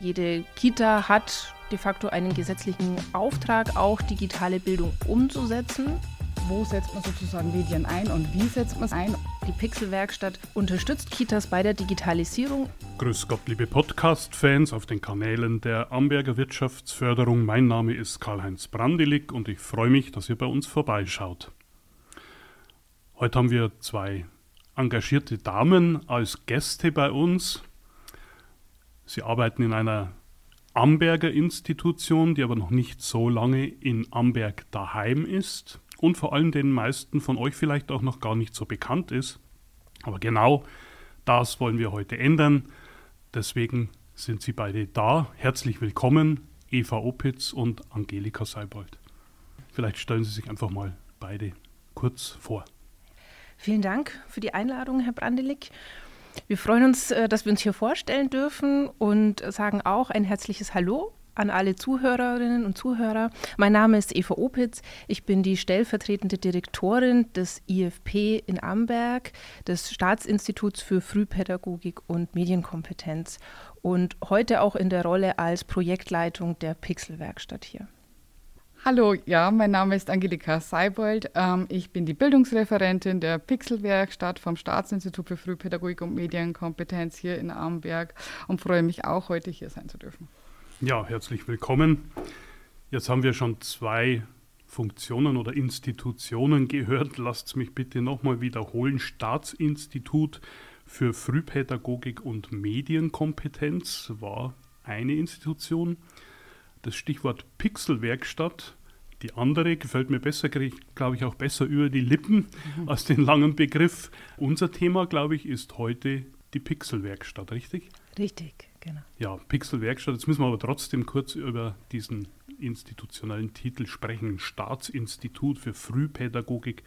Jede Kita hat de facto einen gesetzlichen Auftrag, auch digitale Bildung umzusetzen. Wo setzt man sozusagen Medien ein und wie setzt man es ein? Die Pixelwerkstatt unterstützt Kitas bei der Digitalisierung. Grüß Gott, liebe Podcast-Fans auf den Kanälen der Amberger Wirtschaftsförderung. Mein Name ist Karl-Heinz Brandelig und ich freue mich, dass ihr bei uns vorbeischaut. Heute haben wir zwei engagierte Damen als Gäste bei uns. Sie arbeiten in einer Amberger Institution, die aber noch nicht so lange in Amberg daheim ist und vor allem den meisten von euch vielleicht auch noch gar nicht so bekannt ist. Aber genau das wollen wir heute ändern. Deswegen sind sie beide da. Herzlich willkommen, Eva Opitz und Angelika Seibold. Vielleicht stellen Sie sich einfach mal beide kurz vor. Vielen Dank für die Einladung, Herr Brandelig. Wir freuen uns, äh, dass wir uns hier vorstellen dürfen und sagen auch ein herzliches Hallo an alle Zuhörerinnen und Zuhörer. Mein Name ist Eva Opitz. Ich bin die stellvertretende Direktorin des IFP in Amberg, des Staatsinstituts für Frühpädagogik und Medienkompetenz und heute auch in der Rolle als Projektleitung der Pixelwerkstatt hier. Hallo, ja, mein Name ist Angelika Seibold. Ähm, ich bin die Bildungsreferentin der Pixelwerkstatt vom Staatsinstitut für Frühpädagogik und Medienkompetenz hier in Amberg und freue mich auch, heute hier sein zu dürfen. Ja, herzlich willkommen. Jetzt haben wir schon zwei Funktionen oder Institutionen gehört. Lasst mich bitte nochmal wiederholen. Staatsinstitut für Frühpädagogik und Medienkompetenz war eine Institution das Stichwort Pixelwerkstatt. Die andere gefällt mir besser, kriege ich, glaube ich, auch besser über die Lippen mhm. als den langen Begriff. Unser Thema, glaube ich, ist heute die Pixelwerkstatt, richtig? Richtig, genau. Ja, Pixelwerkstatt. Jetzt müssen wir aber trotzdem kurz über diesen institutionellen Titel sprechen. Staatsinstitut für Frühpädagogik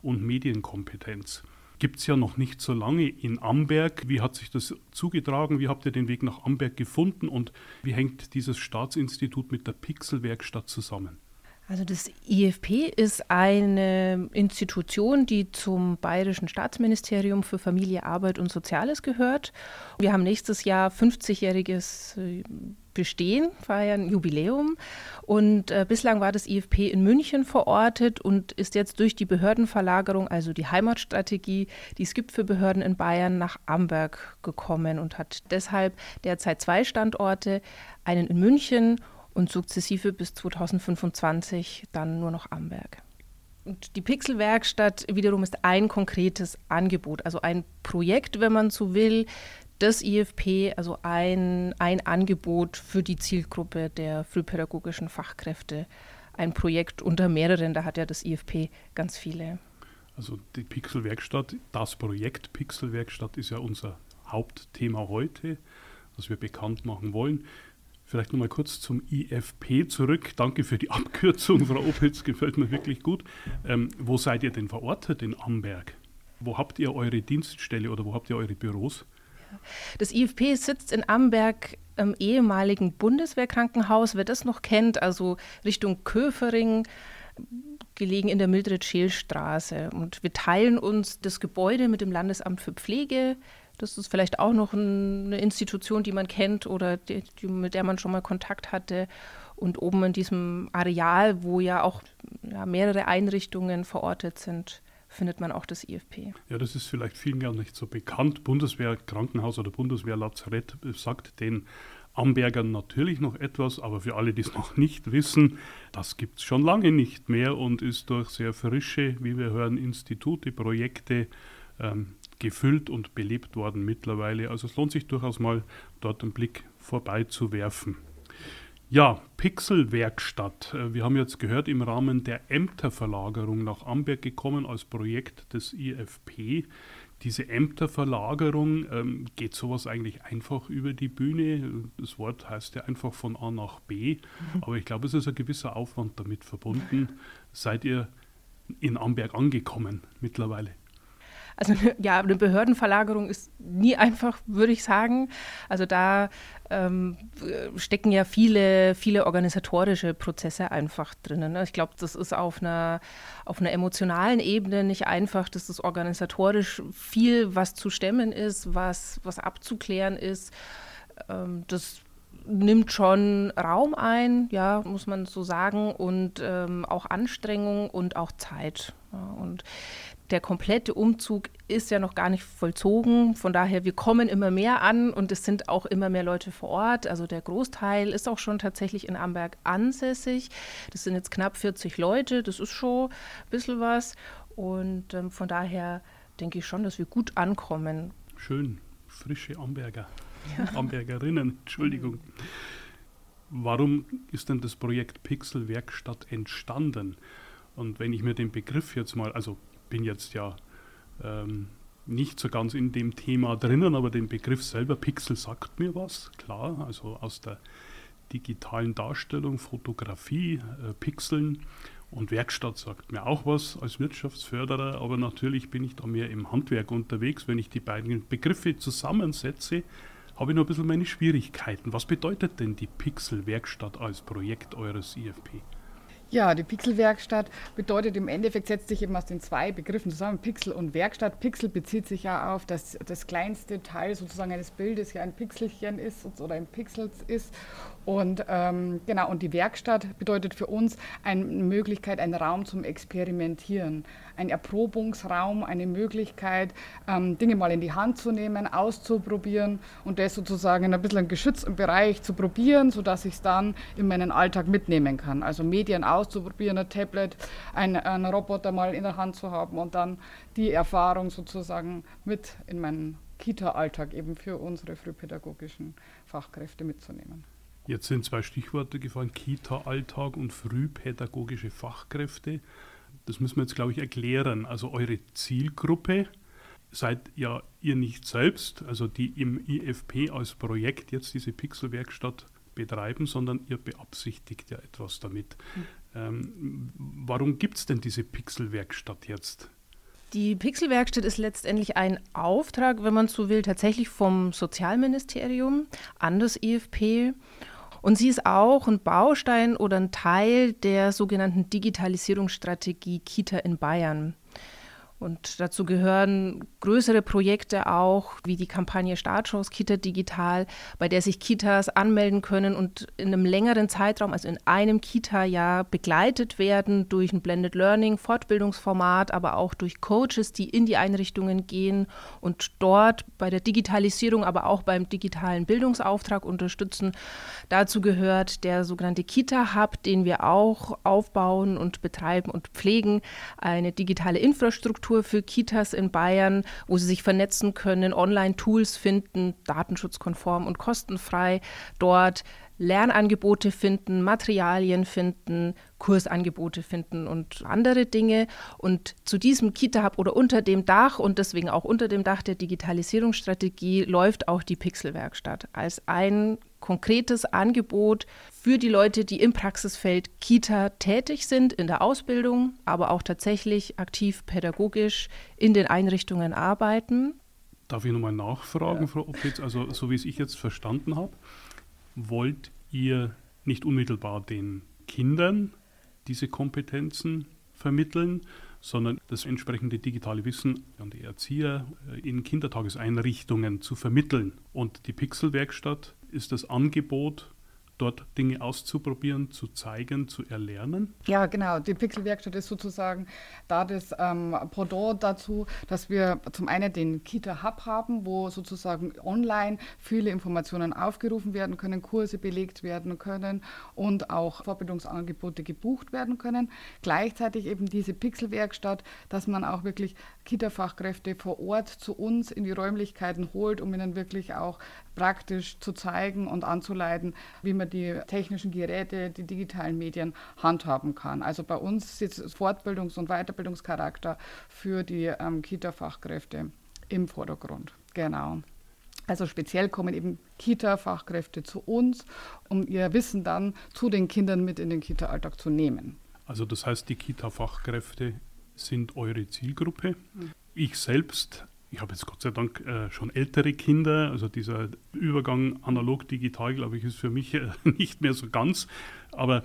und Medienkompetenz gibt es ja noch nicht so lange in Amberg. Wie hat sich das zugetragen? Wie habt ihr den Weg nach Amberg gefunden und wie hängt dieses Staatsinstitut mit der Pixelwerkstatt zusammen? Also das IFP ist eine Institution, die zum Bayerischen Staatsministerium für Familie, Arbeit und Soziales gehört. Wir haben nächstes Jahr 50-jähriges Bestehen, feiern Jubiläum. Und äh, bislang war das IFP in München verortet und ist jetzt durch die Behördenverlagerung, also die Heimatstrategie, die es gibt für Behörden in Bayern, nach Amberg gekommen und hat deshalb derzeit zwei Standorte, einen in München und sukzessive bis 2025 dann nur noch Amberg. Und die Pixelwerkstatt wiederum ist ein konkretes Angebot, also ein Projekt, wenn man so will, des IFP, also ein, ein Angebot für die Zielgruppe der frühpädagogischen Fachkräfte. Ein Projekt unter mehreren, da hat ja das IFP ganz viele. Also die Pixelwerkstatt, das Projekt Pixelwerkstatt ist ja unser Hauptthema heute, das wir bekannt machen wollen. Vielleicht nochmal kurz zum IFP zurück. Danke für die Abkürzung, Frau Opitz, gefällt mir wirklich gut. Ähm, wo seid ihr denn verortet in Amberg? Wo habt ihr eure Dienststelle oder wo habt ihr eure Büros? Das IFP sitzt in Amberg im ehemaligen Bundeswehrkrankenhaus, wer das noch kennt, also Richtung Köfering, gelegen in der Mildred-Scheel-Straße. Und wir teilen uns das Gebäude mit dem Landesamt für Pflege, das ist vielleicht auch noch eine Institution, die man kennt oder die, die, mit der man schon mal Kontakt hatte. Und oben in diesem Areal, wo ja auch ja, mehrere Einrichtungen verortet sind, findet man auch das IFP. Ja, das ist vielleicht vielen gar nicht so bekannt. Bundeswehrkrankenhaus oder Bundeswehrlazarett sagt den Ambergern natürlich noch etwas, aber für alle, die es noch nicht wissen, das gibt es schon lange nicht mehr und ist durch sehr frische, wie wir hören, Institute, Projekte ähm, gefüllt und belebt worden mittlerweile. Also es lohnt sich durchaus mal dort einen Blick vorbeizuwerfen. Ja, Pixelwerkstatt. Äh, wir haben jetzt gehört, im Rahmen der Ämterverlagerung nach Amberg gekommen als Projekt des IFP. Diese Ämterverlagerung, ähm, geht sowas eigentlich einfach über die Bühne? Das Wort heißt ja einfach von A nach B, mhm. aber ich glaube, es ist ein gewisser Aufwand damit verbunden. Seid ihr in Amberg angekommen mittlerweile? Also ja, eine Behördenverlagerung ist nie einfach, würde ich sagen. Also da ähm, stecken ja viele, viele organisatorische Prozesse einfach drinnen. Ne? Ich glaube, das ist auf einer, auf einer emotionalen Ebene nicht einfach, dass das organisatorisch viel, was zu stemmen ist, was, was abzuklären ist. Ähm, das nimmt schon Raum ein, ja, muss man so sagen, und ähm, auch Anstrengung und auch Zeit. Ja, und der komplette Umzug ist ja noch gar nicht vollzogen. Von daher, wir kommen immer mehr an und es sind auch immer mehr Leute vor Ort. Also der Großteil ist auch schon tatsächlich in Amberg ansässig. Das sind jetzt knapp 40 Leute, das ist schon ein bisschen was. Und ähm, von daher denke ich schon, dass wir gut ankommen. Schön, frische Amberger. Ja. Ambergerinnen, Entschuldigung. Warum ist denn das Projekt Pixel Werkstatt entstanden? Und wenn ich mir den Begriff jetzt mal, also bin jetzt ja ähm, nicht so ganz in dem Thema drinnen, aber den Begriff selber Pixel sagt mir was, klar, also aus der digitalen Darstellung, Fotografie, äh, Pixeln und Werkstatt sagt mir auch was als Wirtschaftsförderer, aber natürlich bin ich da mehr im Handwerk unterwegs. Wenn ich die beiden Begriffe zusammensetze, habe ich noch ein bisschen meine Schwierigkeiten. Was bedeutet denn die Pixel-Werkstatt als Projekt eures IFP? Ja, die Pixelwerkstatt bedeutet im Endeffekt, setzt sich eben aus den zwei Begriffen zusammen, Pixel und Werkstatt. Pixel bezieht sich ja auf, dass das kleinste Teil sozusagen eines Bildes ja ein Pixelchen ist oder ein Pixels ist. Und ähm, genau, und die Werkstatt bedeutet für uns eine Möglichkeit, einen Raum zum Experimentieren, ein Erprobungsraum, eine Möglichkeit, ähm, Dinge mal in die Hand zu nehmen, auszuprobieren und das sozusagen in ein bisschen geschützten Bereich zu probieren, sodass ich es dann in meinen Alltag mitnehmen kann. Also Medien auszuprobieren, ein Tablet, ein, einen Roboter mal in der Hand zu haben und dann die Erfahrung sozusagen mit in meinen Kita-Alltag eben für unsere frühpädagogischen Fachkräfte mitzunehmen. Jetzt sind zwei Stichworte gefallen, Kita-Alltag und frühpädagogische Fachkräfte. Das müssen wir jetzt, glaube ich, erklären. Also eure Zielgruppe seid ja ihr nicht selbst, also die im IFP als Projekt jetzt diese Pixelwerkstatt betreiben, sondern ihr beabsichtigt ja etwas damit. Mhm. Ähm, warum gibt es denn diese Pixelwerkstatt jetzt? Die Pixelwerkstatt ist letztendlich ein Auftrag, wenn man so will, tatsächlich vom Sozialministerium an das IFP. Und sie ist auch ein Baustein oder ein Teil der sogenannten Digitalisierungsstrategie Kita in Bayern. Und dazu gehören größere Projekte auch, wie die Kampagne Startschuss Kita Digital, bei der sich Kitas anmelden können und in einem längeren Zeitraum, also in einem Kita-Jahr, begleitet werden durch ein Blended Learning, Fortbildungsformat, aber auch durch Coaches, die in die Einrichtungen gehen und dort bei der Digitalisierung, aber auch beim digitalen Bildungsauftrag unterstützen. Dazu gehört der sogenannte Kita-Hub, den wir auch aufbauen und betreiben und pflegen, eine digitale Infrastruktur Infrastruktur für Kitas in Bayern, wo sie sich vernetzen können, Online-Tools finden, datenschutzkonform und kostenfrei, dort Lernangebote finden, Materialien finden, Kursangebote finden und andere Dinge. Und zu diesem Kita-Hub oder unter dem Dach und deswegen auch unter dem Dach der Digitalisierungsstrategie läuft auch die Pixelwerkstatt als ein konkretes Angebot für die Leute, die im Praxisfeld Kita tätig sind, in der Ausbildung, aber auch tatsächlich aktiv pädagogisch in den Einrichtungen arbeiten. Darf ich nochmal nachfragen, ja. Frau Opitz? Also, so wie es ich jetzt verstanden habe, wollt ihr nicht unmittelbar den Kindern diese Kompetenzen vermitteln, sondern das entsprechende digitale Wissen an die Erzieher äh, in Kindertageseinrichtungen zu vermitteln. Und die Pixelwerkstatt ist das Angebot dort Dinge auszuprobieren, zu zeigen, zu erlernen? Ja, genau. Die Pixelwerkstatt ist sozusagen da das ähm, Pendant dazu, dass wir zum einen den Kita-Hub haben, wo sozusagen online viele Informationen aufgerufen werden können, Kurse belegt werden können und auch Vorbildungsangebote gebucht werden können. Gleichzeitig eben diese Pixelwerkstatt, dass man auch wirklich Kita-Fachkräfte vor Ort zu uns in die Räumlichkeiten holt, um ihnen wirklich auch praktisch zu zeigen und anzuleiten, wie man die technischen Geräte, die digitalen Medien handhaben kann. Also bei uns sitzt Fortbildungs- und Weiterbildungscharakter für die ähm, Kita-Fachkräfte im Vordergrund. Genau. Also speziell kommen eben Kita-Fachkräfte zu uns, um ihr Wissen dann zu den Kindern mit in den Kita-Alltag zu nehmen. Also das heißt, die Kita-Fachkräfte sind eure Zielgruppe. Mhm. Ich selbst ich habe jetzt Gott sei Dank äh, schon ältere Kinder, also dieser Übergang analog-digital, glaube ich, ist für mich äh, nicht mehr so ganz. Aber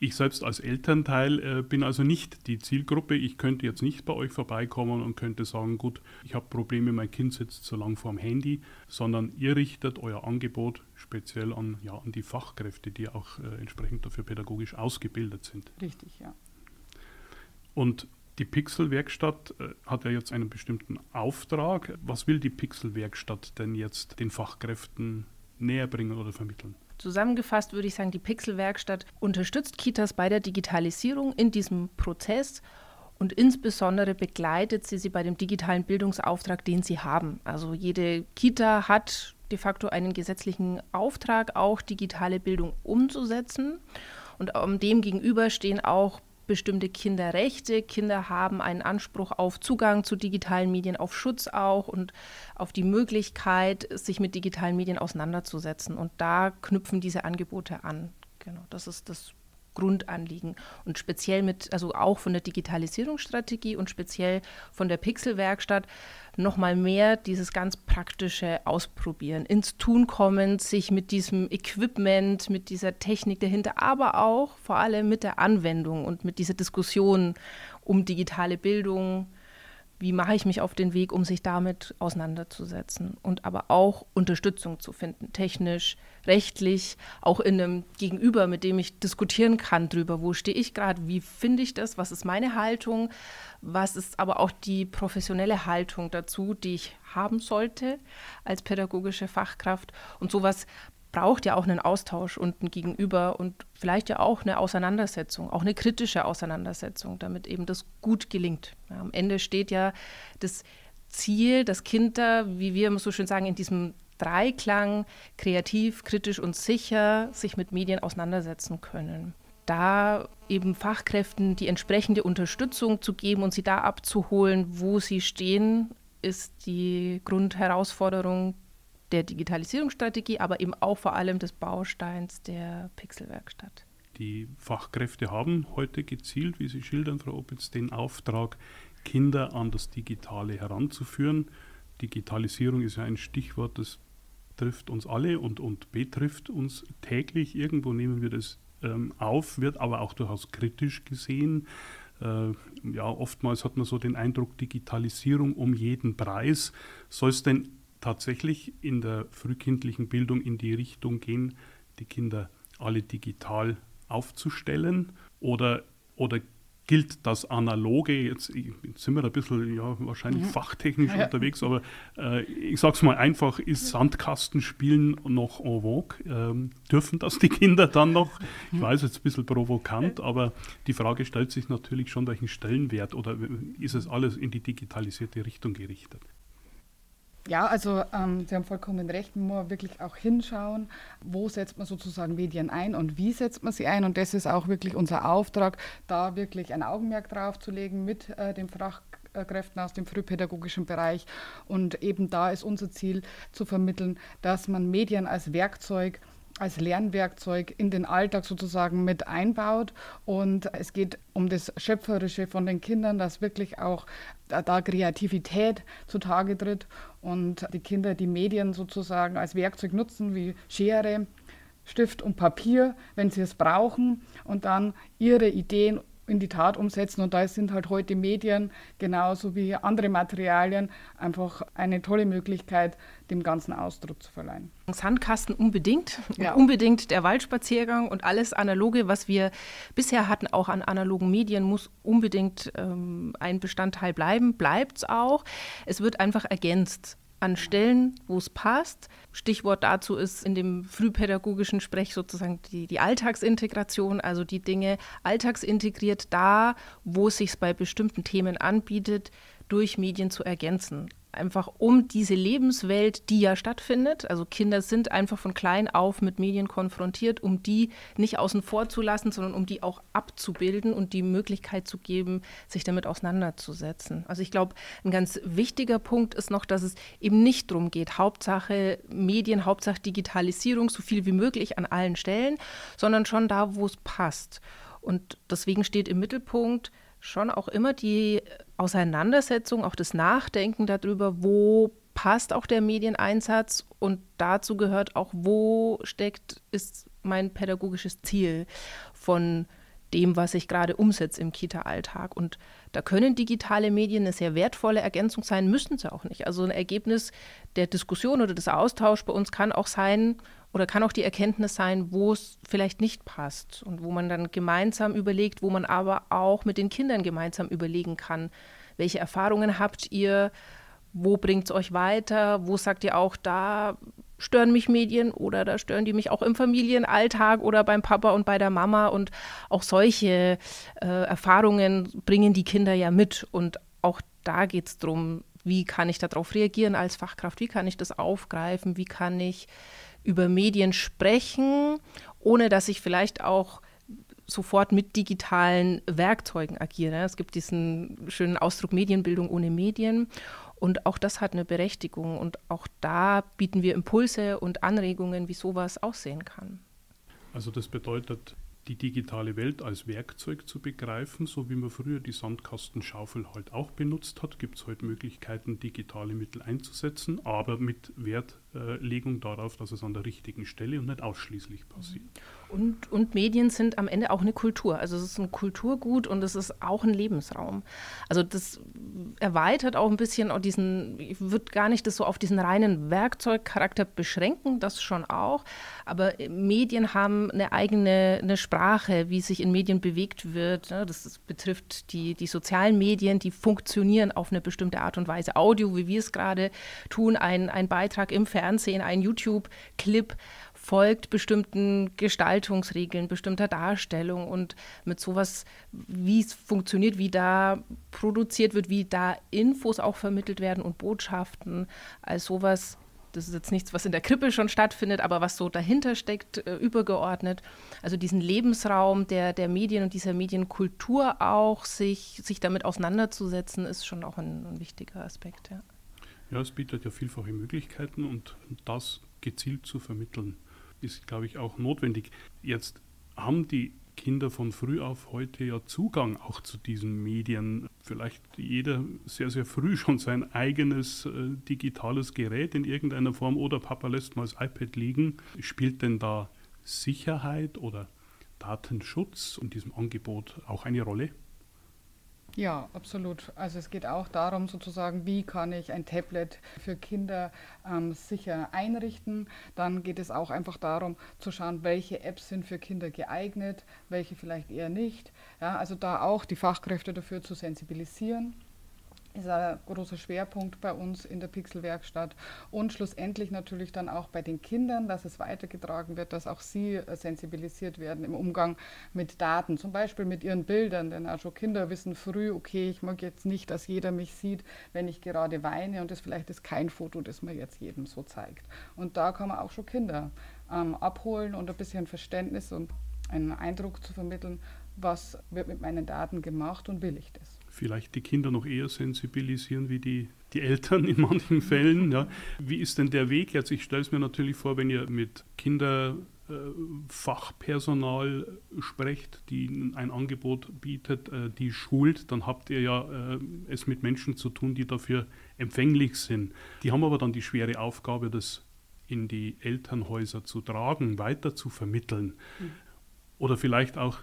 Ich selbst als Elternteil äh, bin also nicht die Zielgruppe. Ich könnte jetzt nicht bei euch vorbeikommen und könnte sagen, gut, ich habe Probleme, mein Kind sitzt zu lang vorm Handy, sondern ihr richtet euer Angebot speziell an, ja, an die Fachkräfte, die auch äh, entsprechend dafür pädagogisch ausgebildet sind. Richtig, ja. Und die Pixel-Werkstatt äh, hat ja jetzt einen bestimmten Auftrag. Was will die Pixel-Werkstatt denn jetzt den Fachkräften näher bringen oder vermitteln? Zusammengefasst würde ich sagen, die Pixel-Werkstatt unterstützt Kitas bei der Digitalisierung in diesem Prozess und insbesondere begleitet sie sie bei dem digitalen Bildungsauftrag, den sie haben. Also jede Kita hat de facto einen gesetzlichen Auftrag, auch digitale Bildung umzusetzen. Und dem gegenüber stehen auch bestimmte Kinderrechte. Kinder haben einen Anspruch auf Zugang zu digitalen Medien, auf Schutz auch und auf die Möglichkeit, sich mit digitalen Medien auseinanderzusetzen. Und da knüpfen diese Angebote an. Genau, das ist das Grundanliegen. Und speziell mit, also auch von der Digitalisierungsstrategie und speziell von der Pixelwerkstatt nochmal mehr dieses ganz praktische Ausprobieren, ins Tun kommen, sich mit diesem Equipment, mit dieser Technik dahinter, aber auch vor allem mit der Anwendung und mit dieser Diskussion um digitale Bildung, wie mache ich mich auf den Weg, um sich damit auseinanderzusetzen und aber auch Unterstützung zu finden, technisch, rechtlich, auch in einem Gegenüber, mit dem ich diskutieren kann drüber, wo stehe ich gerade, wie finde ich das, was ist meine Haltung, was ist aber auch die professionelle Haltung dazu, die ich haben sollte als pädagogische Fachkraft? Und sowas braucht ja auch einen Austausch und ein Gegenüber und vielleicht ja auch eine Auseinandersetzung, auch eine kritische Auseinandersetzung, damit eben das gut gelingt. Ja, am Ende steht ja das Ziel, dass Kinder, wie wir so schön sagen, in diesem Dreiklang kreativ, kritisch und sicher sich mit Medien auseinandersetzen können. Da eben Fachkräften die entsprechende Unterstützung zu geben und sie da abzuholen, wo sie stehen, ist die Grundherausforderung, der Digitalisierungsstrategie, aber eben auch vor allem des Bausteins der Pixelwerkstatt. Die Fachkräfte haben heute gezielt, wie Sie schildern, Frau Opitz, den Auftrag, Kinder an das Digitale heranzuführen. Digitalisierung ist ja ein Stichwort, das trifft uns alle und, und betrifft uns täglich. Irgendwo nehmen wir das ähm, auf, wird aber auch durchaus kritisch gesehen. Äh, ja, oftmals hat man so den Eindruck, Digitalisierung um jeden Preis. Soll es denn tatsächlich in der frühkindlichen Bildung in die Richtung gehen, die Kinder alle digital aufzustellen? Oder, oder gilt das Analoge, jetzt, jetzt sind wir ein bisschen ja, wahrscheinlich ja. fachtechnisch ja. unterwegs, aber äh, ich sage es mal einfach, ist Sandkastenspielen noch en vogue? Ähm, dürfen das die Kinder dann noch? Ich weiß, jetzt ein bisschen provokant, aber die Frage stellt sich natürlich schon, welchen Stellenwert oder ist es alles in die digitalisierte Richtung gerichtet? Ja, also ähm, Sie haben vollkommen recht, man muss wirklich auch hinschauen, wo setzt man sozusagen Medien ein und wie setzt man sie ein. Und das ist auch wirklich unser Auftrag, da wirklich ein Augenmerk drauf zu legen mit äh, den Fachkräften aus dem frühpädagogischen Bereich. Und eben da ist unser Ziel zu vermitteln, dass man Medien als Werkzeug als Lernwerkzeug in den Alltag sozusagen mit einbaut. Und es geht um das Schöpferische von den Kindern, dass wirklich auch da Kreativität zutage tritt und die Kinder die Medien sozusagen als Werkzeug nutzen, wie Schere, Stift und Papier, wenn sie es brauchen und dann ihre Ideen in die Tat umsetzen. Und da sind halt heute Medien genauso wie andere Materialien einfach eine tolle Möglichkeit, dem Ganzen Ausdruck zu verleihen. Sandkasten unbedingt. Ja. Unbedingt der Waldspaziergang und alles Analoge, was wir bisher hatten, auch an analogen Medien, muss unbedingt ähm, ein Bestandteil bleiben. Bleibt es auch. Es wird einfach ergänzt an Stellen, wo es passt. Stichwort dazu ist in dem frühpädagogischen Sprech sozusagen die, die Alltagsintegration, also die Dinge alltagsintegriert da, wo es sich bei bestimmten Themen anbietet, durch Medien zu ergänzen einfach um diese Lebenswelt, die ja stattfindet. Also Kinder sind einfach von klein auf mit Medien konfrontiert, um die nicht außen vor zu lassen, sondern um die auch abzubilden und die Möglichkeit zu geben, sich damit auseinanderzusetzen. Also ich glaube, ein ganz wichtiger Punkt ist noch, dass es eben nicht darum geht, Hauptsache Medien, Hauptsache Digitalisierung, so viel wie möglich an allen Stellen, sondern schon da, wo es passt. Und deswegen steht im Mittelpunkt, schon auch immer die Auseinandersetzung, auch das Nachdenken darüber, wo passt auch der Medieneinsatz und dazu gehört auch, wo steckt, ist mein pädagogisches Ziel von dem, was ich gerade umsetze im Kita-Alltag. Und da können digitale Medien eine sehr wertvolle Ergänzung sein, müssen sie auch nicht. Also ein Ergebnis der Diskussion oder des Austauschs bei uns kann auch sein oder kann auch die Erkenntnis sein, wo es vielleicht nicht passt und wo man dann gemeinsam überlegt, wo man aber auch mit den Kindern gemeinsam überlegen kann, welche Erfahrungen habt ihr, wo bringt es euch weiter, wo sagt ihr auch, da stören mich Medien oder da stören die mich auch im Familienalltag oder beim Papa und bei der Mama. Und auch solche äh, Erfahrungen bringen die Kinder ja mit. Und auch da geht es darum, wie kann ich darauf reagieren als Fachkraft, wie kann ich das aufgreifen, wie kann ich über Medien sprechen, ohne dass ich vielleicht auch sofort mit digitalen Werkzeugen agiere. Es gibt diesen schönen Ausdruck Medienbildung ohne Medien. Und auch das hat eine Berechtigung. Und auch da bieten wir Impulse und Anregungen, wie sowas aussehen kann. Also das bedeutet, die digitale Welt als Werkzeug zu begreifen, so wie man früher die Sandkastenschaufel halt auch benutzt hat, gibt es heute Möglichkeiten, digitale Mittel einzusetzen, aber mit Wertlegung darauf, dass es an der richtigen Stelle und nicht ausschließlich passiert. Und, und Medien sind am Ende auch eine Kultur. Also es ist ein Kulturgut und es ist auch ein Lebensraum. Also das erweitert auch ein bisschen auch diesen, ich würde gar nicht das so auf diesen reinen Werkzeugcharakter beschränken, das schon auch. Aber Medien haben eine eigene eine Sprache, wie sich in Medien bewegt wird. Das, das betrifft die, die sozialen Medien, die funktionieren auf eine bestimmte Art und Weise. Audio, wie wir es gerade tun, ein, ein Beitrag im Fernsehen, ein YouTube-Clip folgt bestimmten Gestaltungsregeln, bestimmter Darstellung und mit sowas, wie es funktioniert, wie da produziert wird, wie da Infos auch vermittelt werden und Botschaften, als sowas, das ist jetzt nichts, was in der Krippe schon stattfindet, aber was so dahinter steckt, äh, übergeordnet. Also diesen Lebensraum der, der Medien und dieser Medienkultur auch, sich, sich damit auseinanderzusetzen, ist schon auch ein, ein wichtiger Aspekt. Ja. Ja, es bietet ja vielfache Möglichkeiten und das gezielt zu vermitteln ist, glaube ich, auch notwendig. Jetzt haben die Kinder von früh auf heute ja Zugang auch zu diesen Medien. Vielleicht jeder sehr, sehr früh schon sein eigenes äh, digitales Gerät in irgendeiner Form oder Papa lässt mal das iPad liegen. Spielt denn da Sicherheit oder Datenschutz in diesem Angebot auch eine Rolle? Ja, absolut. Also es geht auch darum, sozusagen, wie kann ich ein Tablet für Kinder ähm, sicher einrichten. Dann geht es auch einfach darum zu schauen, welche Apps sind für Kinder geeignet, welche vielleicht eher nicht. Ja, also da auch die Fachkräfte dafür zu sensibilisieren ist ein großer Schwerpunkt bei uns in der Pixelwerkstatt. Und schlussendlich natürlich dann auch bei den Kindern, dass es weitergetragen wird, dass auch sie äh, sensibilisiert werden im Umgang mit Daten, zum Beispiel mit ihren Bildern, denn auch schon Kinder wissen früh, okay, ich mag jetzt nicht, dass jeder mich sieht, wenn ich gerade weine. Und das vielleicht ist kein Foto, das man jetzt jedem so zeigt. Und da kann man auch schon Kinder ähm, abholen und ein bisschen Verständnis und einen Eindruck zu vermitteln, was wird mit meinen Daten gemacht und will ich das vielleicht die Kinder noch eher sensibilisieren wie die, die Eltern in manchen Fällen. Ja. Wie ist denn der Weg jetzt? Ich stelle es mir natürlich vor, wenn ihr mit Kinderfachpersonal äh, sprecht, die ein Angebot bietet, äh, die schult, dann habt ihr ja äh, es mit Menschen zu tun, die dafür empfänglich sind. Die haben aber dann die schwere Aufgabe, das in die Elternhäuser zu tragen, weiter zu vermitteln. Mhm. Oder vielleicht auch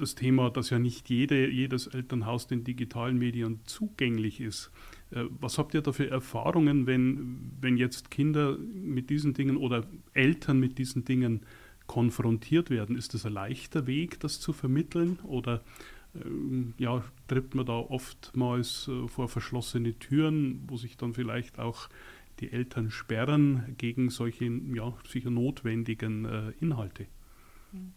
das Thema, dass ja nicht jede, jedes Elternhaus den digitalen Medien zugänglich ist. Äh, was habt ihr da für Erfahrungen, wenn, wenn jetzt Kinder mit diesen Dingen oder Eltern mit diesen Dingen konfrontiert werden? Ist das ein leichter Weg, das zu vermitteln? Oder ähm, ja, tritt man da oftmals äh, vor verschlossene Türen, wo sich dann vielleicht auch die Eltern sperren gegen solche ja, sicher notwendigen äh, Inhalte? Mhm.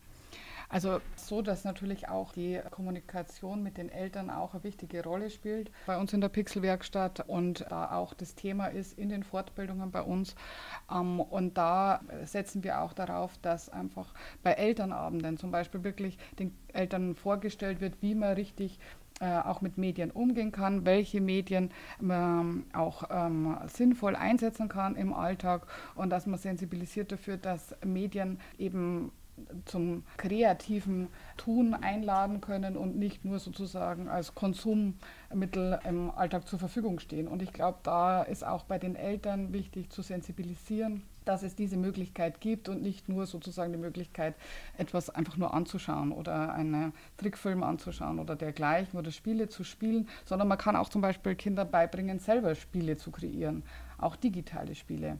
Also so, dass natürlich auch die Kommunikation mit den Eltern auch eine wichtige Rolle spielt bei uns in der Pixelwerkstatt und da auch das Thema ist in den Fortbildungen bei uns. Ähm, und da setzen wir auch darauf, dass einfach bei Elternabenden zum Beispiel wirklich den Eltern vorgestellt wird, wie man richtig äh, auch mit Medien umgehen kann, welche Medien man auch ähm, sinnvoll einsetzen kann im Alltag und dass man sensibilisiert dafür, dass Medien eben zum kreativen Tun einladen können und nicht nur sozusagen als Konsummittel im Alltag zur Verfügung stehen. Und ich glaube, da ist auch bei den Eltern wichtig zu sensibilisieren dass es diese Möglichkeit gibt und nicht nur sozusagen die Möglichkeit, etwas einfach nur anzuschauen oder einen Trickfilm anzuschauen oder dergleichen oder Spiele zu spielen, sondern man kann auch zum Beispiel Kindern beibringen, selber Spiele zu kreieren, auch digitale Spiele.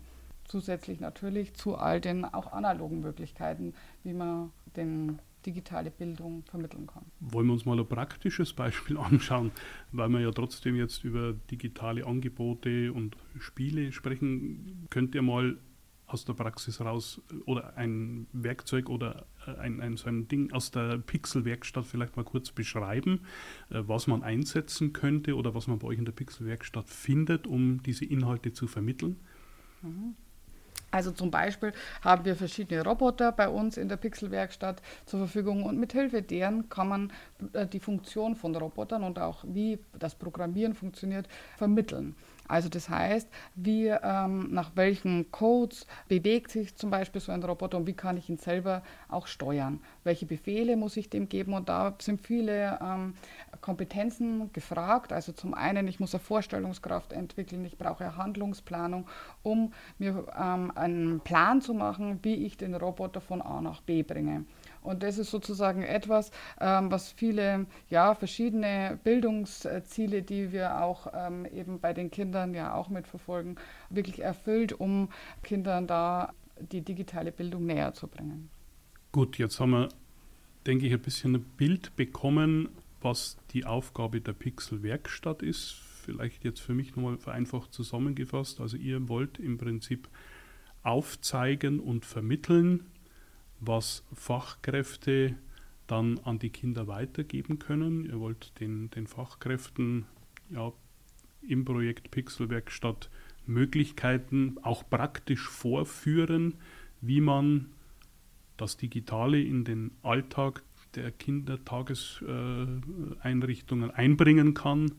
Zusätzlich natürlich zu all den auch analogen Möglichkeiten, wie man den digitale Bildung vermitteln kann. Wollen wir uns mal ein praktisches Beispiel anschauen, weil wir ja trotzdem jetzt über digitale Angebote und Spiele sprechen. Könnt ihr mal aus der Praxis raus oder ein Werkzeug oder ein, ein, so ein Ding aus der Pixelwerkstatt vielleicht mal kurz beschreiben, äh, was man einsetzen könnte oder was man bei euch in der Pixelwerkstatt findet, um diese Inhalte zu vermitteln? Mhm. Also zum Beispiel haben wir verschiedene Roboter bei uns in der Pixelwerkstatt zur Verfügung und mithilfe deren kann man äh, die Funktion von Robotern und auch wie das Programmieren funktioniert vermitteln. Also das heißt, wie ähm, nach welchen Codes bewegt sich zum Beispiel so ein Roboter und wie kann ich ihn selber auch steuern? Welche Befehle muss ich dem geben? Und da sind viele ähm, Kompetenzen gefragt. Also zum einen, ich muss eine Vorstellungskraft entwickeln, ich brauche eine Handlungsplanung, um mir ähm, einen Plan zu machen, wie ich den Roboter von A nach B bringe. Und das ist sozusagen etwas, ähm, was viele ja, verschiedene Bildungsziele, die wir auch ähm, eben bei den Kindern ja auch mitverfolgen, wirklich erfüllt, um Kindern da die digitale Bildung näher zu bringen. Gut, jetzt haben wir, denke ich, ein bisschen ein Bild bekommen, was die Aufgabe der Pixel-Werkstatt ist. Vielleicht jetzt für mich nochmal vereinfacht zusammengefasst. Also ihr wollt im Prinzip aufzeigen und vermitteln, was Fachkräfte dann an die Kinder weitergeben können. Ihr wollt den, den Fachkräften ja, im Projekt Pixelwerkstatt Möglichkeiten auch praktisch vorführen, wie man das Digitale in den Alltag der Kindertageseinrichtungen einbringen kann,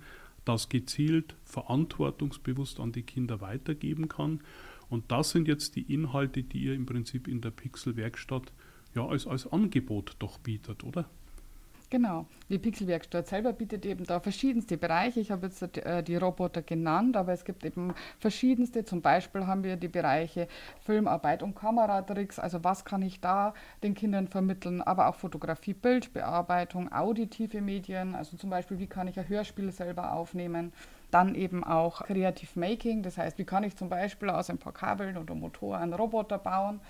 das gezielt verantwortungsbewusst an die Kinder weitergeben kann und das sind jetzt die Inhalte, die ihr im Prinzip in der Pixel-Werkstatt ja als, als Angebot doch bietet, oder? Genau. Die Pixelwerkstatt selber bietet eben da verschiedenste Bereiche. Ich habe jetzt äh, die Roboter genannt, aber es gibt eben verschiedenste. Zum Beispiel haben wir die Bereiche Filmarbeit und Kameratricks. Also was kann ich da den Kindern vermitteln? Aber auch Fotografie, Bildbearbeitung, auditive Medien. Also zum Beispiel, wie kann ich ein Hörspiel selber aufnehmen? Dann eben auch Creative Making, das heißt, wie kann ich zum Beispiel aus ein paar Kabeln oder Motor einen Roboter bauen.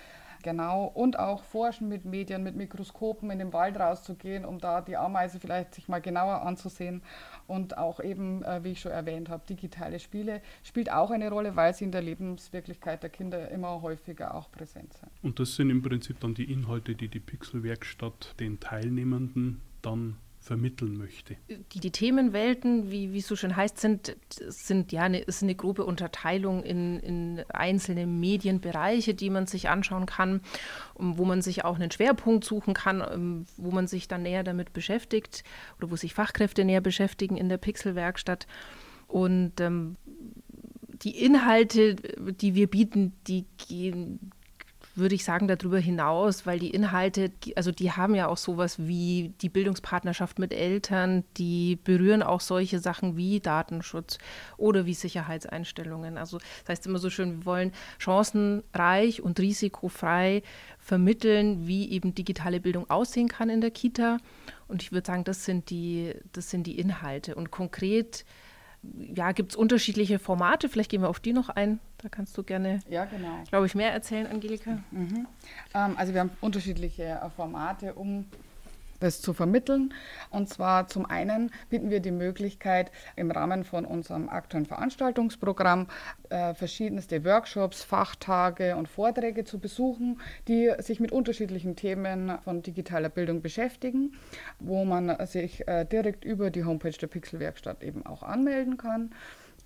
Genau, und auch forschen mit Medien, mit Mikroskopen in den Wald rauszugehen, um da die Ameise vielleicht sich mal genauer anzusehen. Und auch eben, äh, wie ich schon erwähnt habe, digitale Spiele spielt auch eine Rolle, weil sie in der Lebenswirklichkeit der Kinder immer häufiger auch präsent sind. Und das sind im Prinzip dann die Inhalte, die die Pixelwerkstatt den Teilnehmenden dann vermitteln möchte. Die, die Themenwelten, wie, wie es so schön heißt, sind, sind ja eine, ist eine grobe Unterteilung in, in einzelne Medienbereiche, die man sich anschauen kann, wo man sich auch einen Schwerpunkt suchen kann, wo man sich dann näher damit beschäftigt oder wo sich Fachkräfte näher beschäftigen in der Pixelwerkstatt. Und ähm, die Inhalte, die wir bieten, die gehen würde ich sagen, darüber hinaus, weil die Inhalte, also die haben ja auch sowas wie die Bildungspartnerschaft mit Eltern, die berühren auch solche Sachen wie Datenschutz oder wie Sicherheitseinstellungen. Also das heißt immer so schön, wir wollen chancenreich und risikofrei vermitteln, wie eben digitale Bildung aussehen kann in der Kita. Und ich würde sagen, das sind die, das sind die Inhalte. Und konkret ja, gibt es unterschiedliche Formate. Vielleicht gehen wir auf die noch ein. Da kannst du gerne, ja, genau. glaube ich, mehr erzählen, Angelika. Mhm. Ähm, also wir haben unterschiedliche äh, Formate, um das zu vermitteln. Und zwar zum einen bieten wir die Möglichkeit, im Rahmen von unserem aktuellen Veranstaltungsprogramm äh, verschiedenste Workshops, Fachtage und Vorträge zu besuchen, die sich mit unterschiedlichen Themen von digitaler Bildung beschäftigen, wo man sich äh, direkt über die Homepage der Pixelwerkstatt eben auch anmelden kann.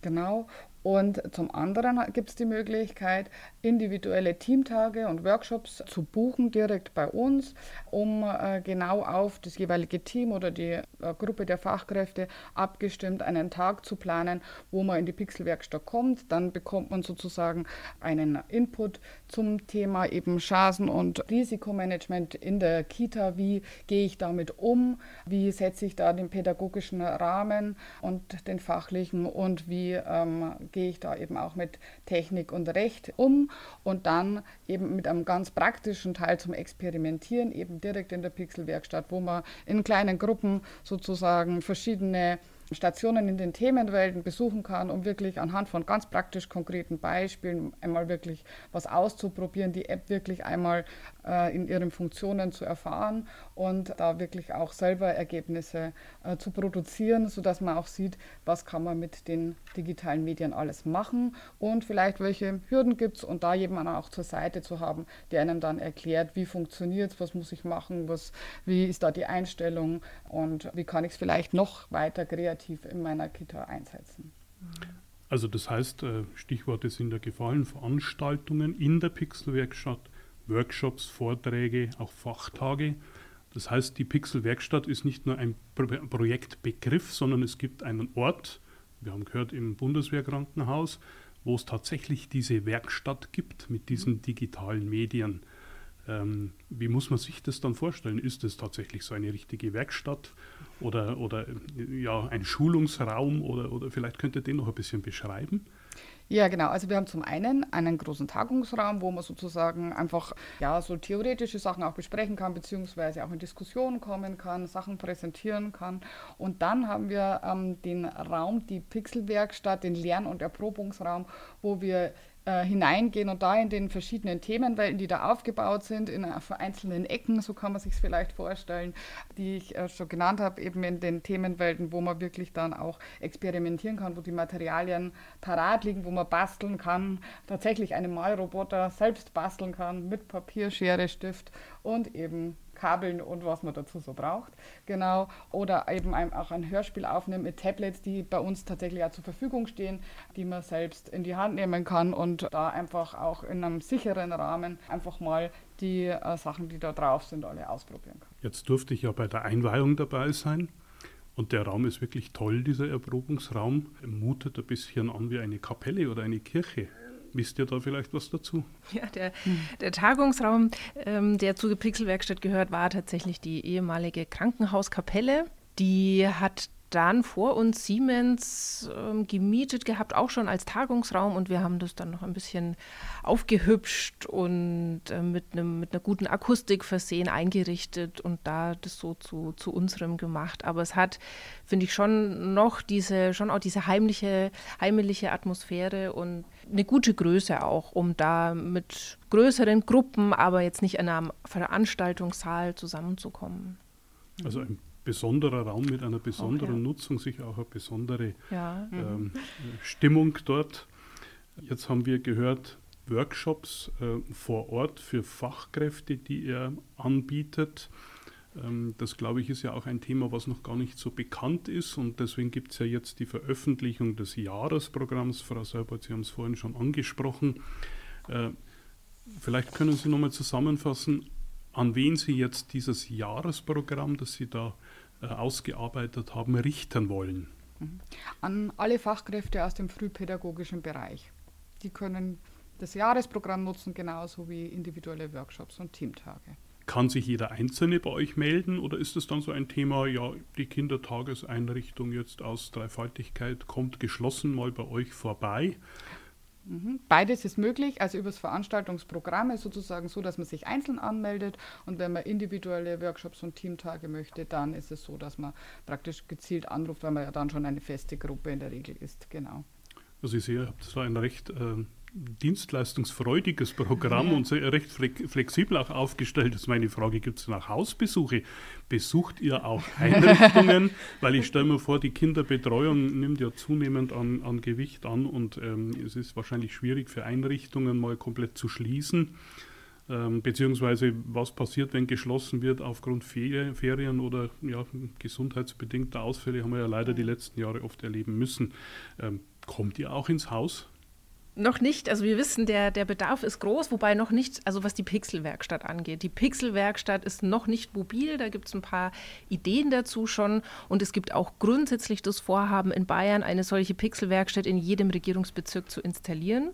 Genau. Und zum anderen gibt es die Möglichkeit, individuelle Teamtage und Workshops zu buchen direkt bei uns, um äh, genau auf das jeweilige Team oder die äh, Gruppe der Fachkräfte abgestimmt einen Tag zu planen, wo man in die Pixelwerkstatt kommt. Dann bekommt man sozusagen einen Input zum Thema eben Chancen- und Risikomanagement in der Kita. Wie gehe ich damit um? Wie setze ich da den pädagogischen Rahmen und den fachlichen und wie ähm, gehe ich da eben auch mit Technik und Recht um und dann eben mit einem ganz praktischen Teil zum Experimentieren, eben direkt in der Pixelwerkstatt, wo man in kleinen Gruppen sozusagen verschiedene Stationen in den Themenwelten besuchen kann, um wirklich anhand von ganz praktisch konkreten Beispielen einmal wirklich was auszuprobieren, die App wirklich einmal äh, in ihren Funktionen zu erfahren und da wirklich auch selber Ergebnisse äh, zu produzieren, sodass man auch sieht, was kann man mit den digitalen Medien alles machen und vielleicht welche Hürden gibt es und da jemanden auch zur Seite zu haben, der einem dann erklärt, wie funktioniert es, was muss ich machen, was, wie ist da die Einstellung und wie kann ich es vielleicht noch weiter kreativ in meiner Kita einsetzen. Also das heißt, äh, Stichworte sind ja gefallen, Veranstaltungen in der Pixelwerkstatt, Workshops, Vorträge, auch Fachtage. Das heißt, die Pixelwerkstatt ist nicht nur ein Projektbegriff, sondern es gibt einen Ort, wir haben gehört im Bundeswehrkrankenhaus, wo es tatsächlich diese Werkstatt gibt mit diesen digitalen Medien. Ähm, wie muss man sich das dann vorstellen? Ist es tatsächlich so eine richtige Werkstatt oder, oder ja, ein Schulungsraum oder, oder vielleicht könnt ihr den noch ein bisschen beschreiben? Ja, genau. Also wir haben zum einen einen großen Tagungsraum, wo man sozusagen einfach ja so theoretische Sachen auch besprechen kann, beziehungsweise auch in Diskussionen kommen kann, Sachen präsentieren kann. Und dann haben wir ähm, den Raum, die Pixelwerkstatt, den Lern- und Erprobungsraum, wo wir äh, hineingehen und da in den verschiedenen Themenwelten, die da aufgebaut sind, in einzelnen Ecken, so kann man sich es vielleicht vorstellen, die ich äh, schon genannt habe, eben in den Themenwelten, wo man wirklich dann auch experimentieren kann, wo die Materialien parat liegen, wo man basteln kann, tatsächlich einen Malroboter selbst basteln kann mit Papier, Schere, Stift und eben Kabeln und was man dazu so braucht. Genau. Oder eben auch ein Hörspiel aufnehmen mit Tablets, die bei uns tatsächlich auch zur Verfügung stehen, die man selbst in die Hand nehmen kann und da einfach auch in einem sicheren Rahmen einfach mal die äh, Sachen, die da drauf sind, alle ausprobieren kann. Jetzt durfte ich ja bei der Einweihung dabei sein. Und der Raum ist wirklich toll, dieser Erprobungsraum. Er mutet ein bisschen an wie eine Kapelle oder eine Kirche. Wisst ihr da vielleicht was dazu? Ja, der, der Tagungsraum, ähm, der zur Pixelwerkstatt gehört, war tatsächlich die ehemalige Krankenhauskapelle. Die hat dann vor uns Siemens ähm, gemietet gehabt, auch schon als Tagungsraum und wir haben das dann noch ein bisschen aufgehübscht und äh, mit, einem, mit einer guten Akustik versehen, eingerichtet und da das so zu, zu unserem gemacht. Aber es hat, finde ich, schon noch diese, schon auch diese heimliche, heimliche Atmosphäre und eine gute Größe auch, um da mit größeren Gruppen, aber jetzt nicht in einem Veranstaltungssaal zusammenzukommen. Also ein besonderer Raum mit einer besonderen okay. Nutzung, sicher auch eine besondere ja. ähm, Stimmung dort. Jetzt haben wir gehört, Workshops äh, vor Ort für Fachkräfte, die er anbietet. Ähm, das, glaube ich, ist ja auch ein Thema, was noch gar nicht so bekannt ist. Und deswegen gibt es ja jetzt die Veröffentlichung des Jahresprogramms. Frau Seibert, Sie haben es vorhin schon angesprochen. Äh, vielleicht können Sie nochmal zusammenfassen, an wen Sie jetzt dieses Jahresprogramm, das Sie da ausgearbeitet haben, richten wollen? Mhm. An alle Fachkräfte aus dem frühpädagogischen Bereich. Die können das Jahresprogramm nutzen, genauso wie individuelle Workshops und Teamtage. Kann sich jeder Einzelne bei euch melden oder ist es dann so ein Thema, ja, die Kindertageseinrichtung jetzt aus Dreifaltigkeit kommt geschlossen mal bei euch vorbei? Mhm. Beides ist möglich, also über das Veranstaltungsprogramm ist sozusagen so, dass man sich einzeln anmeldet und wenn man individuelle Workshops und Teamtage möchte, dann ist es so, dass man praktisch gezielt anruft, weil man ja dann schon eine feste Gruppe in der Regel ist, genau. Also ich sehe, ihr habt so ein recht äh, dienstleistungsfreudiges Programm ja. und recht flexibel auch aufgestellt. Das ist meine Frage, gibt es nach Hausbesuche? Besucht ihr auch Einrichtungen? Weil ich stelle mir vor, die Kinderbetreuung nimmt ja zunehmend an, an Gewicht an und ähm, es ist wahrscheinlich schwierig für Einrichtungen mal komplett zu schließen. Ähm, beziehungsweise was passiert, wenn geschlossen wird aufgrund Ferien oder ja, gesundheitsbedingter Ausfälle, haben wir ja leider die letzten Jahre oft erleben müssen. Ähm, kommt ihr auch ins Haus? Noch nicht. Also wir wissen, der, der Bedarf ist groß, wobei noch nicht, also was die Pixelwerkstatt angeht. Die Pixelwerkstatt ist noch nicht mobil, da gibt es ein paar Ideen dazu schon. Und es gibt auch grundsätzlich das Vorhaben in Bayern, eine solche Pixelwerkstatt in jedem Regierungsbezirk zu installieren.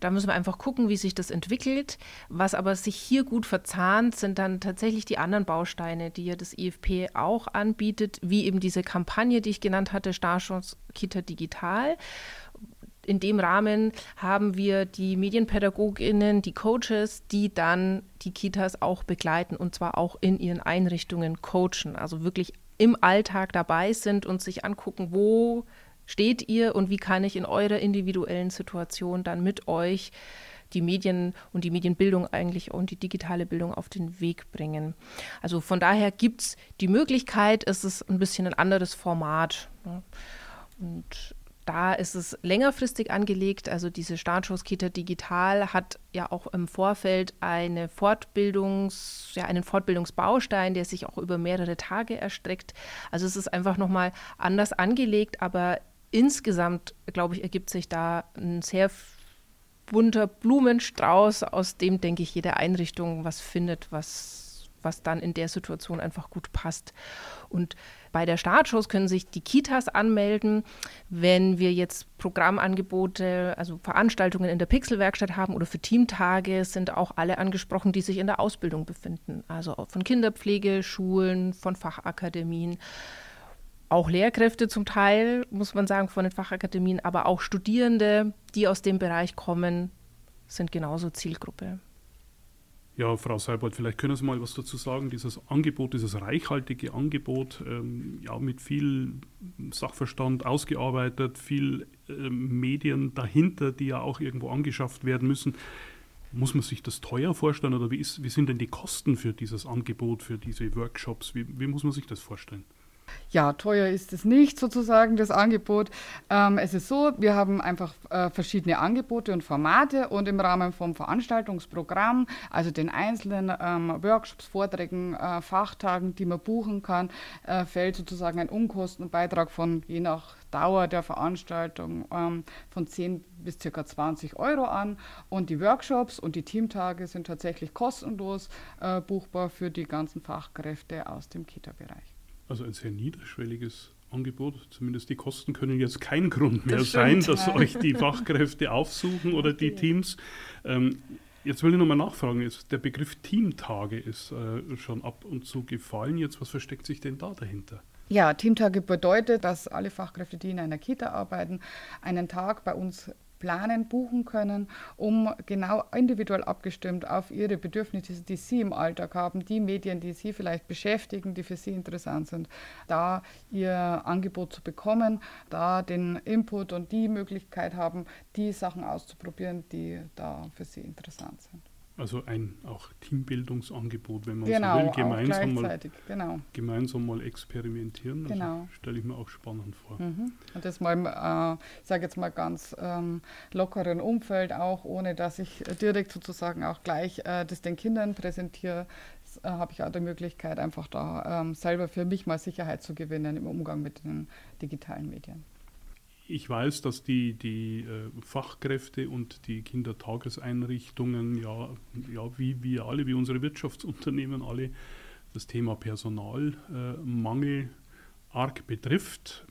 Da müssen wir einfach gucken, wie sich das entwickelt. Was aber sich hier gut verzahnt, sind dann tatsächlich die anderen Bausteine, die ja das IFP auch anbietet, wie eben diese Kampagne, die ich genannt hatte, Starchance Kita Digital. In dem Rahmen haben wir die Medienpädagoginnen, die Coaches, die dann die Kitas auch begleiten und zwar auch in ihren Einrichtungen coachen, also wirklich im Alltag dabei sind und sich angucken, wo steht ihr und wie kann ich in eurer individuellen Situation dann mit euch die Medien und die Medienbildung eigentlich und die digitale Bildung auf den Weg bringen. Also von daher gibt es die Möglichkeit, es ist ein bisschen ein anderes Format. Ne? Und da ist es längerfristig angelegt. Also diese Startschusskita Digital hat ja auch im Vorfeld eine Fortbildungs, ja, einen Fortbildungsbaustein, der sich auch über mehrere Tage erstreckt. Also es ist einfach nochmal anders angelegt, aber insgesamt, glaube ich, ergibt sich da ein sehr bunter Blumenstrauß, aus dem, denke ich, jede Einrichtung was findet, was, was dann in der Situation einfach gut passt. Und bei der Startshows können sich die Kitas anmelden. Wenn wir jetzt Programmangebote, also Veranstaltungen in der Pixelwerkstatt haben oder für Teamtage, sind auch alle angesprochen, die sich in der Ausbildung befinden. Also von Kinderpflege, Schulen, von Fachakademien auch Lehrkräfte zum Teil, muss man sagen, von den Fachakademien, aber auch Studierende, die aus dem Bereich kommen, sind genauso Zielgruppe. Ja, Frau Seibold, vielleicht können Sie mal was dazu sagen. Dieses Angebot, dieses reichhaltige Angebot, ähm, ja, mit viel Sachverstand ausgearbeitet, viel äh, Medien dahinter, die ja auch irgendwo angeschafft werden müssen. Muss man sich das teuer vorstellen oder wie, ist, wie sind denn die Kosten für dieses Angebot, für diese Workshops? Wie, wie muss man sich das vorstellen? Ja, teuer ist es nicht sozusagen, das Angebot. Ähm, es ist so, wir haben einfach äh, verschiedene Angebote und Formate und im Rahmen vom Veranstaltungsprogramm, also den einzelnen ähm, Workshops, Vorträgen, äh, Fachtagen, die man buchen kann, äh, fällt sozusagen ein Unkostenbeitrag von je nach Dauer der Veranstaltung ähm, von 10 bis ca. 20 Euro an. Und die Workshops und die Teamtage sind tatsächlich kostenlos äh, buchbar für die ganzen Fachkräfte aus dem Kita-Bereich. Also ein sehr niederschwelliges Angebot. Zumindest die Kosten können jetzt kein Grund mehr das sein, dass euch die Fachkräfte aufsuchen oder die Teams. Ähm, jetzt will ich nochmal nachfragen. Ist, der Begriff Teamtage ist äh, schon ab und zu gefallen. Jetzt, was versteckt sich denn da dahinter? Ja, Teamtage bedeutet, dass alle Fachkräfte, die in einer Kita arbeiten, einen Tag bei uns planen, buchen können, um genau individuell abgestimmt auf ihre Bedürfnisse, die sie im Alltag haben, die Medien, die sie vielleicht beschäftigen, die für sie interessant sind, da ihr Angebot zu bekommen, da den Input und die Möglichkeit haben, die Sachen auszuprobieren, die da für sie interessant sind. Also ein auch Teambildungsangebot, wenn man genau, so will, gemeinsam mal, genau. gemeinsam mal experimentieren. Das genau. stelle ich mir auch spannend vor. Mhm. Und das mal, äh, ich sage jetzt mal ganz ähm, lockeren Umfeld auch, ohne dass ich direkt sozusagen auch gleich äh, das den Kindern präsentiere, äh, habe ich auch die Möglichkeit, einfach da ähm, selber für mich mal Sicherheit zu gewinnen im Umgang mit den digitalen Medien ich weiß, dass die, die äh, Fachkräfte und die Kindertageseinrichtungen, ja, ja, wie wir alle, wie unsere Wirtschaftsunternehmen alle, das Thema Personalmangel äh, arg betrifft.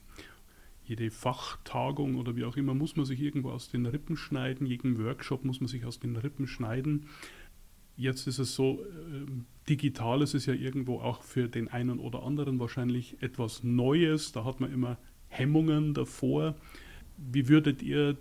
Jede Fachtagung oder wie auch immer muss man sich irgendwo aus den Rippen schneiden, jeden Workshop muss man sich aus den Rippen schneiden. Jetzt ist es so, äh, Digitales ist ja irgendwo auch für den einen oder anderen wahrscheinlich etwas Neues. Da hat man immer Hemmungen davor. Wie würdet ihr,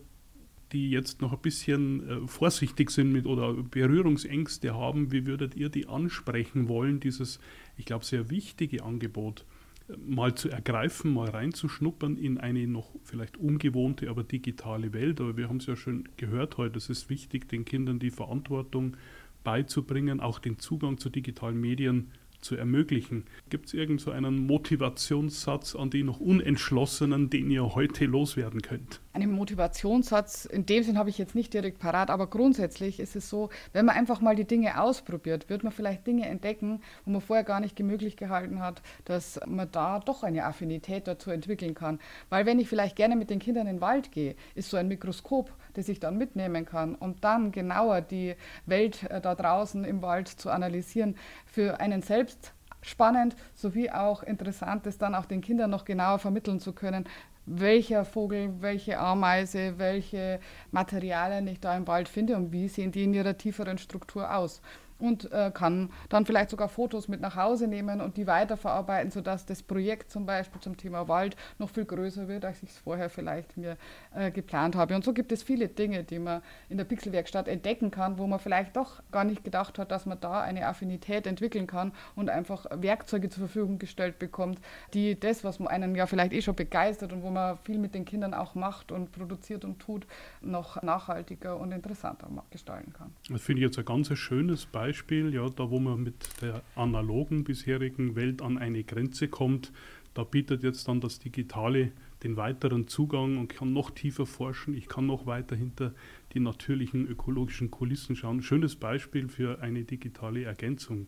die jetzt noch ein bisschen äh, vorsichtig sind mit oder Berührungsängste haben, wie würdet ihr die ansprechen wollen, dieses, ich glaube, sehr wichtige Angebot äh, mal zu ergreifen, mal reinzuschnuppern in eine noch vielleicht ungewohnte, aber digitale Welt. Aber wir haben es ja schon gehört heute, es ist wichtig, den Kindern die Verantwortung beizubringen, auch den Zugang zu digitalen Medien zu ermöglichen. Gibt es irgend so einen Motivationssatz an die noch Unentschlossenen, den ihr heute loswerden könnt? Einen Motivationssatz in dem Sinn habe ich jetzt nicht direkt parat, aber grundsätzlich ist es so, wenn man einfach mal die Dinge ausprobiert, wird man vielleicht Dinge entdecken, wo man vorher gar nicht möglich gehalten hat, dass man da doch eine Affinität dazu entwickeln kann. Weil wenn ich vielleicht gerne mit den Kindern in den Wald gehe, ist so ein Mikroskop, das ich dann mitnehmen kann, um dann genauer die Welt äh, da draußen im Wald zu analysieren, für einen selbst spannend sowie auch interessant, das dann auch den Kindern noch genauer vermitteln zu können, welcher Vogel, welche Ameise, welche Materialien ich da im Wald finde und wie sehen die in ihrer tieferen Struktur aus und äh, kann dann vielleicht sogar Fotos mit nach Hause nehmen und die weiterverarbeiten, sodass das Projekt zum Beispiel zum Thema Wald noch viel größer wird, als ich es vorher vielleicht mir äh, geplant habe. Und so gibt es viele Dinge, die man in der Pixelwerkstatt entdecken kann, wo man vielleicht doch gar nicht gedacht hat, dass man da eine Affinität entwickeln kann und einfach Werkzeuge zur Verfügung gestellt bekommt, die das, was man einen ja vielleicht eh schon begeistert und wo man viel mit den Kindern auch macht und produziert und tut, noch nachhaltiger und interessanter gestalten kann. Das finde ich jetzt ein ganz schönes Beispiel Beispiel, ja, da wo man mit der analogen bisherigen Welt an eine Grenze kommt, da bietet jetzt dann das Digitale den weiteren Zugang und kann noch tiefer forschen. Ich kann noch weiter hinter die natürlichen ökologischen Kulissen schauen. Schönes Beispiel für eine digitale Ergänzung.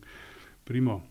Prima.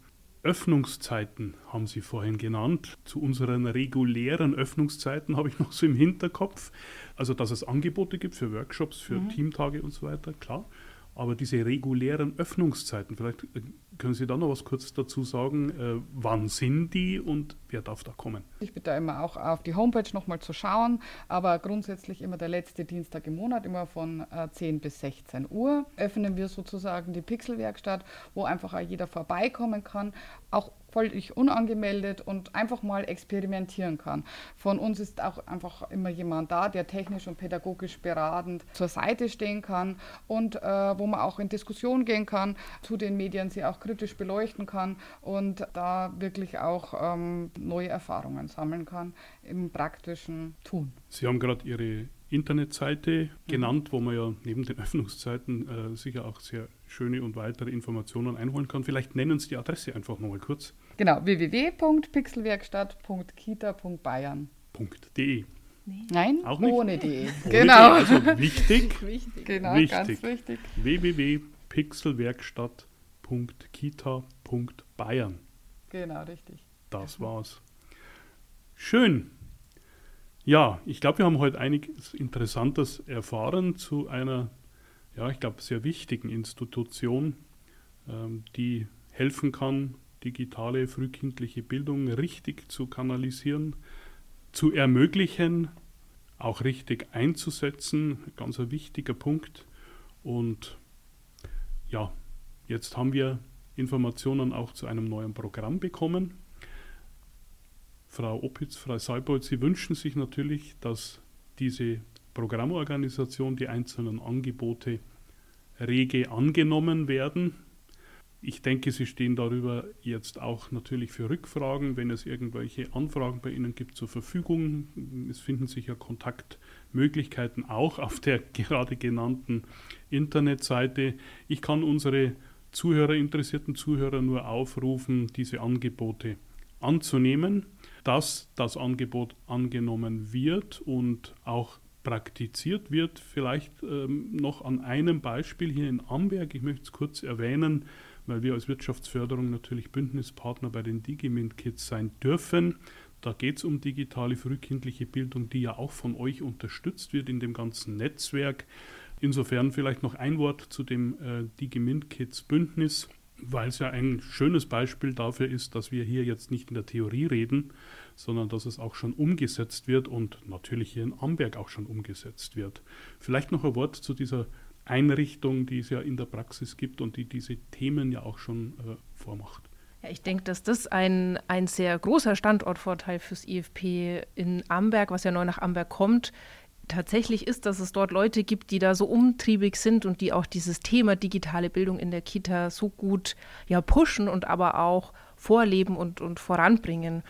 Öffnungszeiten haben Sie vorhin genannt. Zu unseren regulären Öffnungszeiten habe ich noch so im Hinterkopf. Also, dass es Angebote gibt für Workshops, für mhm. Teamtage und so weiter, klar. Aber diese regulären Öffnungszeiten, vielleicht äh, können Sie da noch was kurz dazu sagen? Äh, wann sind die und wer darf da kommen? Ich bitte immer auch auf die Homepage nochmal zu schauen, aber grundsätzlich immer der letzte Dienstag im Monat, immer von äh, 10 bis 16 Uhr, öffnen wir sozusagen die Pixelwerkstatt, wo einfach auch jeder vorbeikommen kann, auch völlig unangemeldet und einfach mal experimentieren kann. Von uns ist auch einfach immer jemand da, der technisch und pädagogisch beratend zur Seite stehen kann und äh, wo man auch in Diskussion gehen kann, zu den Medien sie auch kritisch beleuchten kann und da wirklich auch ähm, neue Erfahrungen sammeln kann im praktischen Tun. Sie haben gerade Ihre Internetseite mhm. genannt, wo man ja neben den Öffnungszeiten äh, sicher auch sehr schöne und weitere Informationen einholen kann. Vielleicht nennen Sie die Adresse einfach nochmal kurz. Genau, www.pixelwerkstatt.kita.bayern.de. Nee. Nein, auch nicht? ohne de. Genau. Also wichtig. wichtig. Genau, wichtig. ganz wichtig. www.pixelwerkstatt.kita.bayern. Genau, richtig. Das war's. Schön. Ja, ich glaube, wir haben heute einiges Interessantes erfahren zu einer, ja, ich glaube, sehr wichtigen Institution, ähm, die helfen kann, digitale frühkindliche Bildung richtig zu kanalisieren, zu ermöglichen, auch richtig einzusetzen. Ganz ein wichtiger Punkt. Und ja, jetzt haben wir Informationen auch zu einem neuen Programm bekommen. Frau Opitz, Frau Seibold, Sie wünschen sich natürlich, dass diese Programmorganisation, die einzelnen Angebote rege angenommen werden ich denke, Sie stehen darüber jetzt auch natürlich für Rückfragen, wenn es irgendwelche Anfragen bei Ihnen gibt, zur Verfügung. Es finden sich ja Kontaktmöglichkeiten auch auf der gerade genannten Internetseite. Ich kann unsere Zuhörer, interessierten Zuhörer nur aufrufen, diese Angebote anzunehmen, dass das Angebot angenommen wird und auch praktiziert wird. Vielleicht ähm, noch an einem Beispiel hier in Amberg, ich möchte es kurz erwähnen, weil wir als Wirtschaftsförderung natürlich Bündnispartner bei den Digimint-Kids sein dürfen. Da geht es um digitale frühkindliche Bildung, die ja auch von euch unterstützt wird in dem ganzen Netzwerk. Insofern vielleicht noch ein Wort zu dem äh, Digimint Kids Bündnis, weil es ja ein schönes Beispiel dafür ist, dass wir hier jetzt nicht in der Theorie reden, sondern dass es auch schon umgesetzt wird und natürlich hier in Amberg auch schon umgesetzt wird. Vielleicht noch ein Wort zu dieser Einrichtung, die es ja in der Praxis gibt und die diese Themen ja auch schon äh, vormacht. Ja, ich denke, dass das ein, ein sehr großer Standortvorteil fürs IFP in Amberg, was ja neu nach Amberg kommt, tatsächlich ist, dass es dort Leute gibt, die da so umtriebig sind und die auch dieses Thema digitale Bildung in der Kita so gut ja pushen und aber auch vorleben und, und voranbringen.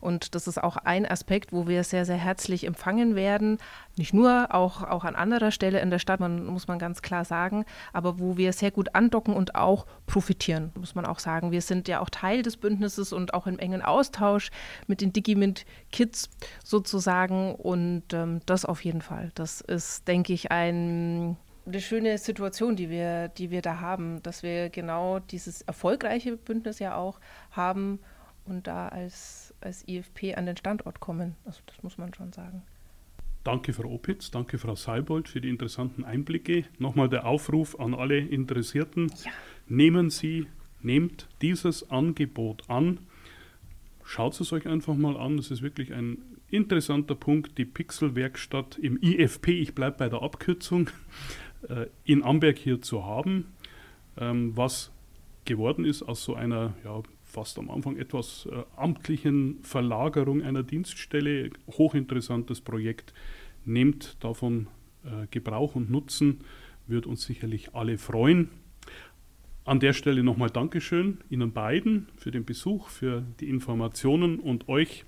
Und das ist auch ein Aspekt, wo wir sehr, sehr herzlich empfangen werden. Nicht nur, auch, auch an anderer Stelle in der Stadt, man, muss man ganz klar sagen, aber wo wir sehr gut andocken und auch profitieren, muss man auch sagen. Wir sind ja auch Teil des Bündnisses und auch im engen Austausch mit den Digimint Kids sozusagen. Und ähm, das auf jeden Fall. Das ist, denke ich, ein eine schöne Situation, die wir, die wir da haben, dass wir genau dieses erfolgreiche Bündnis ja auch haben und da als, als IFP an den Standort kommen. Also das muss man schon sagen. Danke, Frau Opitz, danke, Frau Seibold, für die interessanten Einblicke. Nochmal der Aufruf an alle Interessierten. Ja. Nehmen Sie, nehmt dieses Angebot an. Schaut es euch einfach mal an. Es ist wirklich ein interessanter Punkt, die Pixelwerkstatt im IFP, ich bleibe bei der Abkürzung, äh, in Amberg hier zu haben, ähm, was geworden ist aus so einer ja, fast am Anfang etwas äh, amtlichen Verlagerung einer Dienststelle. Hochinteressantes Projekt. Nehmt davon äh, Gebrauch und Nutzen, wird uns sicherlich alle freuen. An der Stelle nochmal Dankeschön Ihnen beiden für den Besuch, für die Informationen und euch,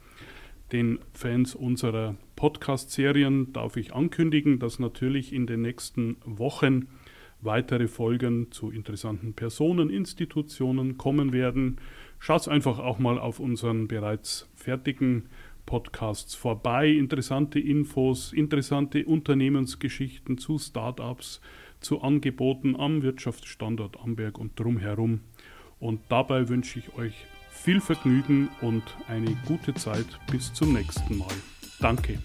den Fans unserer Podcast-Serien, darf ich ankündigen, dass natürlich in den nächsten Wochen weitere Folgen zu interessanten Personen, Institutionen kommen werden. Schaut einfach auch mal auf unseren bereits fertigen Podcasts vorbei. Interessante Infos, interessante Unternehmensgeschichten zu Startups, zu Angeboten am Wirtschaftsstandort Amberg und drumherum. Und dabei wünsche ich euch viel Vergnügen und eine gute Zeit bis zum nächsten Mal. Danke.